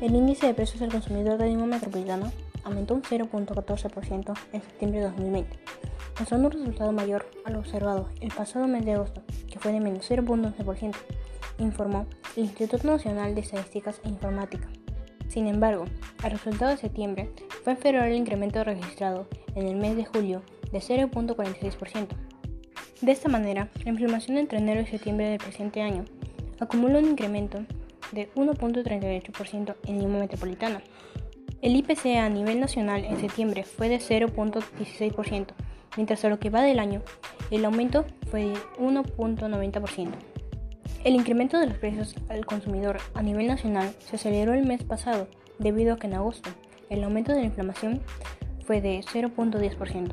El índice de precios del consumidor de Lima Metropolitana aumentó un 0.14% en septiembre de 2020, mostrando un resultado mayor al observado el pasado mes de agosto, que fue de menos 0.11%, informó el Instituto Nacional de Estadísticas e Informática. Sin embargo, el resultado de septiembre fue inferior al incremento registrado en el mes de julio de 0.46%. De esta manera, la inflación entre enero y septiembre del presente año acumula un incremento de 1.38% en Lima Metropolitana. El IPC a nivel nacional en septiembre fue de 0.16%, mientras a lo que va del año, el aumento fue de 1.90%. El incremento de los precios al consumidor a nivel nacional se aceleró el mes pasado debido a que en agosto el aumento de la inflación fue de 0.10%.